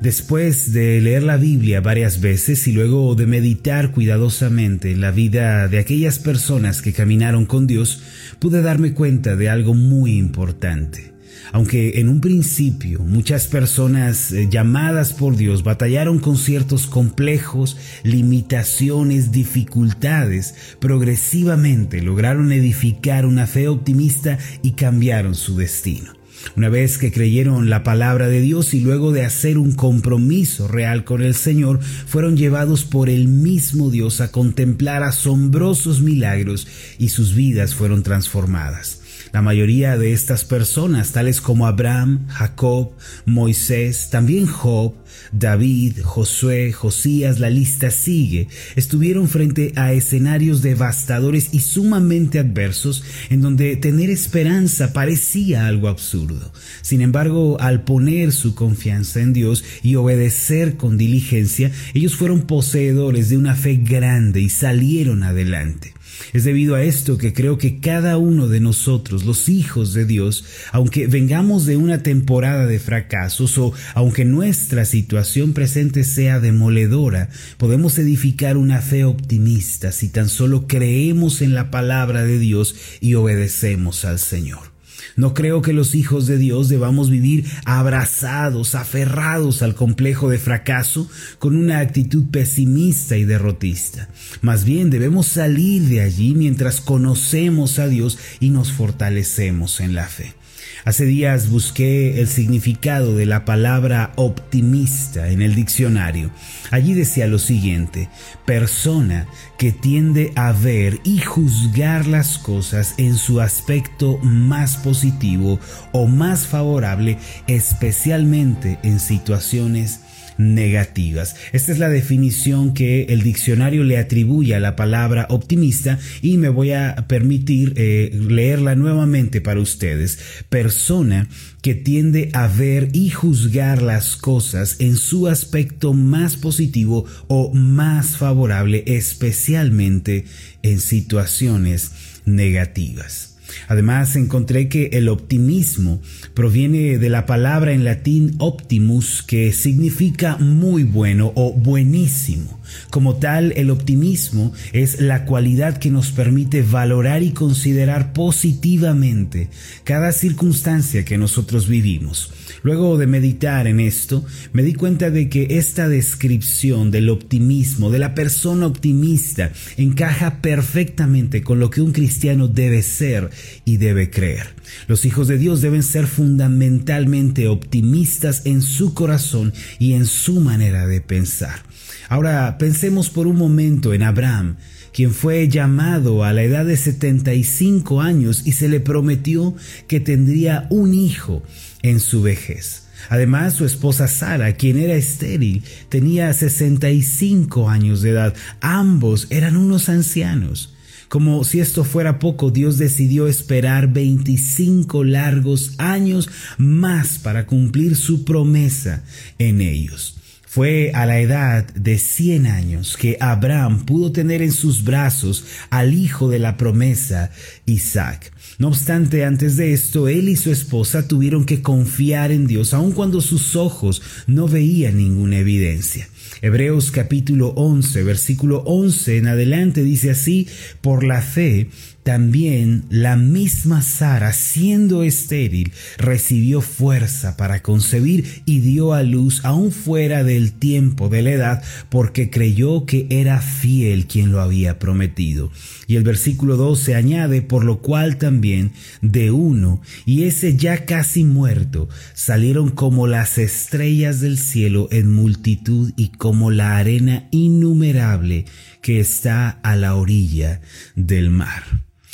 Después de leer la Biblia varias veces y luego de meditar cuidadosamente la vida de aquellas personas que caminaron con Dios, pude darme cuenta de algo muy importante. Aunque en un principio muchas personas eh, llamadas por Dios batallaron con ciertos complejos, limitaciones, dificultades, progresivamente lograron edificar una fe optimista y cambiaron su destino. Una vez que creyeron la palabra de Dios y luego de hacer un compromiso real con el Señor, fueron llevados por el mismo Dios a contemplar asombrosos milagros y sus vidas fueron transformadas. La mayoría de estas personas, tales como Abraham, Jacob, Moisés, también Job, David, Josué, Josías, la lista sigue, estuvieron frente a escenarios devastadores y sumamente adversos en donde tener esperanza parecía algo absurdo. Sin embargo, al poner su confianza en Dios y obedecer con diligencia, ellos fueron poseedores de una fe grande y salieron adelante. Es debido a esto que creo que cada uno de nosotros, los hijos de Dios, aunque vengamos de una temporada de fracasos o aunque nuestra situación presente sea demoledora, podemos edificar una fe optimista si tan solo creemos en la palabra de Dios y obedecemos al Señor. No creo que los hijos de Dios debamos vivir abrazados, aferrados al complejo de fracaso con una actitud pesimista y derrotista. Más bien debemos salir de allí mientras conocemos a Dios y nos fortalecemos en la fe. Hace días busqué el significado de la palabra optimista en el diccionario. Allí decía lo siguiente, persona que tiende a ver y juzgar las cosas en su aspecto más positivo o más favorable, especialmente en situaciones negativas. Esta es la definición que el diccionario le atribuye a la palabra optimista y me voy a permitir eh, leerla nuevamente para ustedes. Persona que tiende a ver y juzgar las cosas en su aspecto más positivo o más favorable, especialmente en situaciones negativas. Además, encontré que el optimismo proviene de la palabra en latín optimus, que significa muy bueno o buenísimo. Como tal, el optimismo es la cualidad que nos permite valorar y considerar positivamente cada circunstancia que nosotros vivimos. Luego de meditar en esto, me di cuenta de que esta descripción del optimismo, de la persona optimista, encaja perfectamente con lo que un cristiano debe ser y debe creer. Los hijos de Dios deben ser fundamentalmente optimistas en su corazón y en su manera de pensar. Ahora pensemos por un momento en Abraham, quien fue llamado a la edad de 75 años y se le prometió que tendría un hijo en su vejez. Además, su esposa Sara, quien era estéril, tenía 65 años de edad. Ambos eran unos ancianos. Como si esto fuera poco, Dios decidió esperar 25 largos años más para cumplir su promesa en ellos. Fue a la edad de 100 años que Abraham pudo tener en sus brazos al hijo de la promesa, Isaac. No obstante, antes de esto, él y su esposa tuvieron que confiar en Dios, aun cuando sus ojos no veían ninguna evidencia. Hebreos capítulo 11, versículo 11 en adelante dice así, por la fe también la misma Sara, siendo estéril, recibió fuerza para concebir y dio a luz aún fuera del tiempo de la edad, porque creyó que era fiel quien lo había prometido. Y el versículo 12 añade, por lo cual también de uno, y ese ya casi muerto, salieron como las estrellas del cielo en multitud y como la arena innumerable que está a la orilla del mar.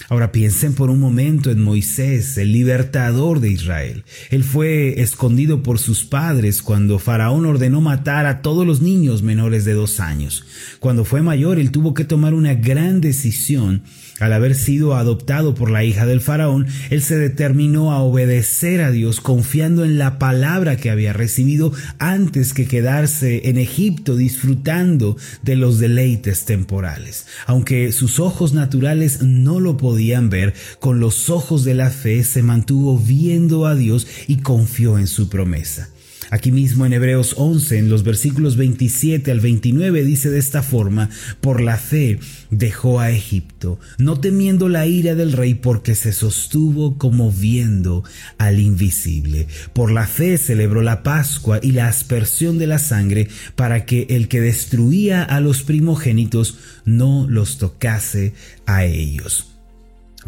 Ahora piensen por un momento en Moisés, el libertador de Israel. Él fue escondido por sus padres cuando Faraón ordenó matar a todos los niños menores de dos años. Cuando fue mayor, él tuvo que tomar una gran decisión al haber sido adoptado por la hija del faraón, él se determinó a obedecer a Dios confiando en la palabra que había recibido antes que quedarse en Egipto disfrutando de los deleites temporales. Aunque sus ojos naturales no lo podían ver, con los ojos de la fe se mantuvo viendo a Dios y confió en su promesa. Aquí mismo en Hebreos 11, en los versículos 27 al 29, dice de esta forma, por la fe dejó a Egipto, no temiendo la ira del rey porque se sostuvo como viendo al invisible. Por la fe celebró la Pascua y la aspersión de la sangre para que el que destruía a los primogénitos no los tocase a ellos.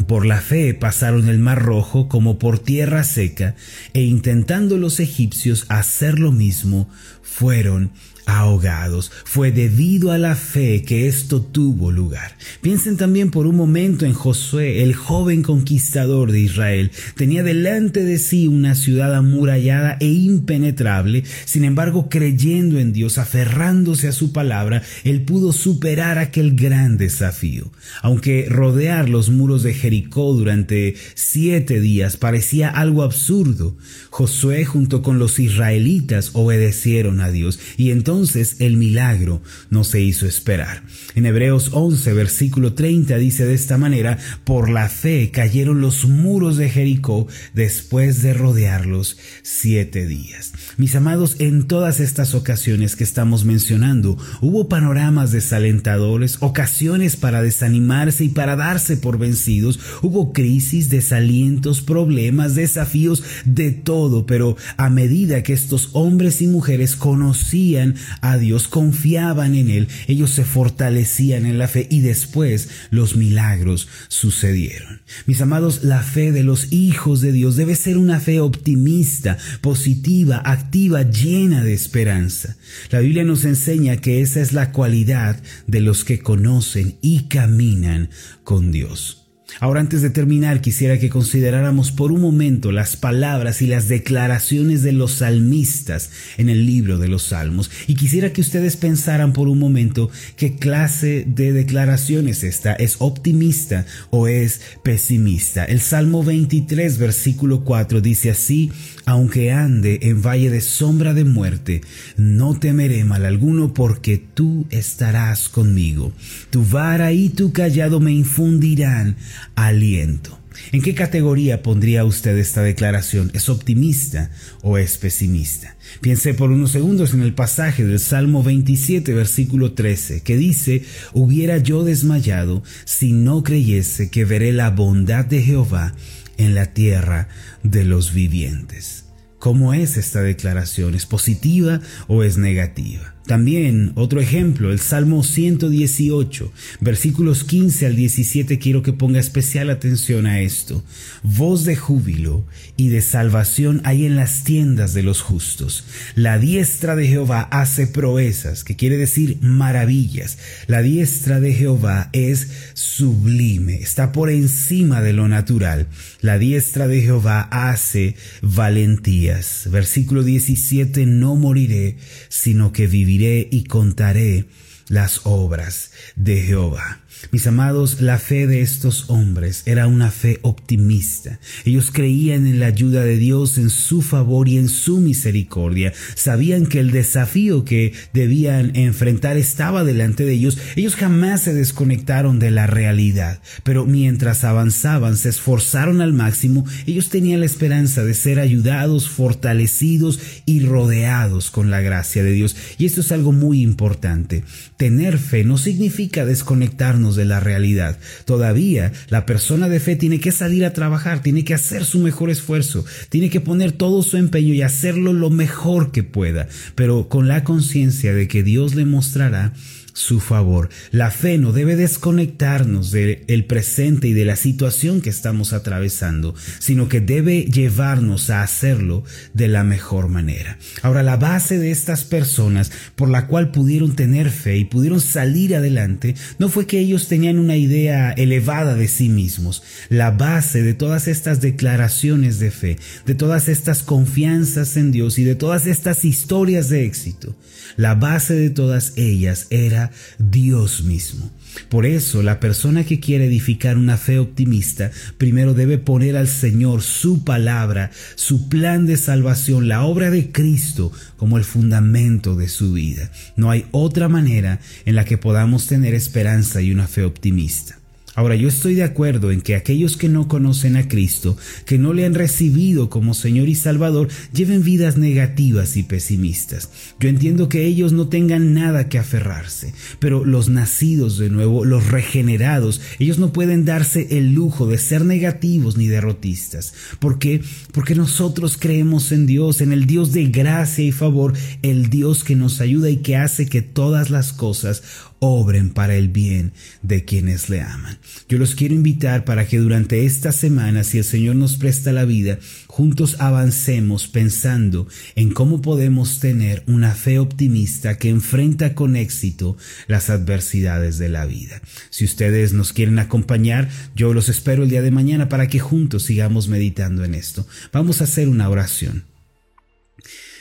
Por la fe pasaron el mar rojo como por tierra seca, e intentando los egipcios hacer lo mismo, fueron ahogados. Fue debido a la fe que esto tuvo lugar. Piensen también por un momento en Josué, el joven conquistador de Israel. Tenía delante de sí una ciudad amurallada e impenetrable. Sin embargo, creyendo en Dios, aferrándose a su palabra, él pudo superar aquel gran desafío. Aunque rodear los muros de Jericó durante siete días parecía algo absurdo, Josué junto con los israelitas obedecieron a Dios y entonces entonces el milagro no se hizo esperar. En Hebreos 11, versículo 30 dice de esta manera, por la fe cayeron los muros de Jericó después de rodearlos siete días. Mis amados, en todas estas ocasiones que estamos mencionando, hubo panoramas desalentadores, ocasiones para desanimarse y para darse por vencidos, hubo crisis, desalientos, problemas, desafíos, de todo, pero a medida que estos hombres y mujeres conocían a Dios, confiaban en Él, ellos se fortalecían en la fe y después los milagros sucedieron. Mis amados, la fe de los hijos de Dios debe ser una fe optimista, positiva, activa, llena de esperanza. La Biblia nos enseña que esa es la cualidad de los que conocen y caminan con Dios. Ahora antes de terminar quisiera que consideráramos por un momento las palabras y las declaraciones de los salmistas en el libro de los Salmos y quisiera que ustedes pensaran por un momento qué clase de declaración es esta, es optimista o es pesimista. El Salmo 23 versículo 4 dice así, aunque ande en valle de sombra de muerte, no temeré mal alguno porque tú estarás conmigo. Tu vara y tu callado me infundirán aliento. ¿En qué categoría pondría usted esta declaración? ¿Es optimista o es pesimista? Piense por unos segundos en el pasaje del Salmo 27, versículo 13, que dice, hubiera yo desmayado si no creyese que veré la bondad de Jehová en la tierra de los vivientes. ¿Cómo es esta declaración? ¿Es positiva o es negativa? También otro ejemplo, el Salmo 118, versículos 15 al 17, quiero que ponga especial atención a esto. Voz de júbilo y de salvación hay en las tiendas de los justos. La diestra de Jehová hace proezas, que quiere decir maravillas. La diestra de Jehová es sublime, está por encima de lo natural. La diestra de Jehová hace valentías. Versículo 17, no moriré, sino que viviré y contaré las obras de Jehová. Mis amados, la fe de estos hombres era una fe optimista. Ellos creían en la ayuda de Dios, en su favor y en su misericordia. Sabían que el desafío que debían enfrentar estaba delante de ellos. Ellos jamás se desconectaron de la realidad, pero mientras avanzaban, se esforzaron al máximo. Ellos tenían la esperanza de ser ayudados, fortalecidos y rodeados con la gracia de Dios. Y esto es algo muy importante. Tener fe no significa desconectarnos de la realidad. Todavía la persona de fe tiene que salir a trabajar, tiene que hacer su mejor esfuerzo, tiene que poner todo su empeño y hacerlo lo mejor que pueda, pero con la conciencia de que Dios le mostrará su favor. La fe no debe desconectarnos del presente y de la situación que estamos atravesando, sino que debe llevarnos a hacerlo de la mejor manera. Ahora, la base de estas personas por la cual pudieron tener fe y pudieron salir adelante no fue que ellos tenían una idea elevada de sí mismos. La base de todas estas declaraciones de fe, de todas estas confianzas en Dios y de todas estas historias de éxito, la base de todas ellas era Dios mismo. Por eso la persona que quiere edificar una fe optimista primero debe poner al Señor su palabra, su plan de salvación, la obra de Cristo como el fundamento de su vida. No hay otra manera en la que podamos tener esperanza y una fe optimista. Ahora, yo estoy de acuerdo en que aquellos que no conocen a Cristo, que no le han recibido como Señor y Salvador, lleven vidas negativas y pesimistas. Yo entiendo que ellos no tengan nada que aferrarse, pero los nacidos de nuevo, los regenerados, ellos no pueden darse el lujo de ser negativos ni derrotistas. ¿Por qué? Porque nosotros creemos en Dios, en el Dios de gracia y favor, el Dios que nos ayuda y que hace que todas las cosas obren para el bien de quienes le aman. Yo los quiero invitar para que durante esta semana, si el Señor nos presta la vida, juntos avancemos pensando en cómo podemos tener una fe optimista que enfrenta con éxito las adversidades de la vida. Si ustedes nos quieren acompañar, yo los espero el día de mañana para que juntos sigamos meditando en esto. Vamos a hacer una oración.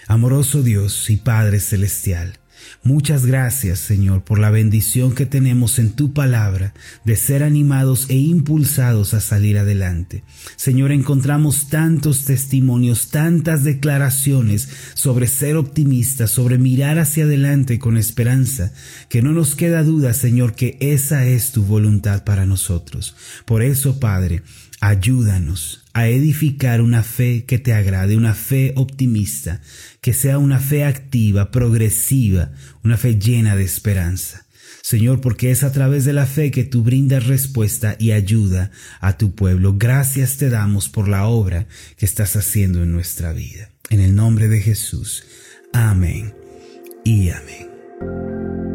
Amoroso Dios y Padre Celestial, Muchas gracias, Señor, por la bendición que tenemos en tu palabra de ser animados e impulsados a salir adelante. Señor, encontramos tantos testimonios, tantas declaraciones sobre ser optimistas, sobre mirar hacia adelante con esperanza, que no nos queda duda, Señor, que esa es tu voluntad para nosotros. Por eso, Padre, Ayúdanos a edificar una fe que te agrade, una fe optimista, que sea una fe activa, progresiva, una fe llena de esperanza. Señor, porque es a través de la fe que tú brindas respuesta y ayuda a tu pueblo. Gracias te damos por la obra que estás haciendo en nuestra vida. En el nombre de Jesús. Amén y amén.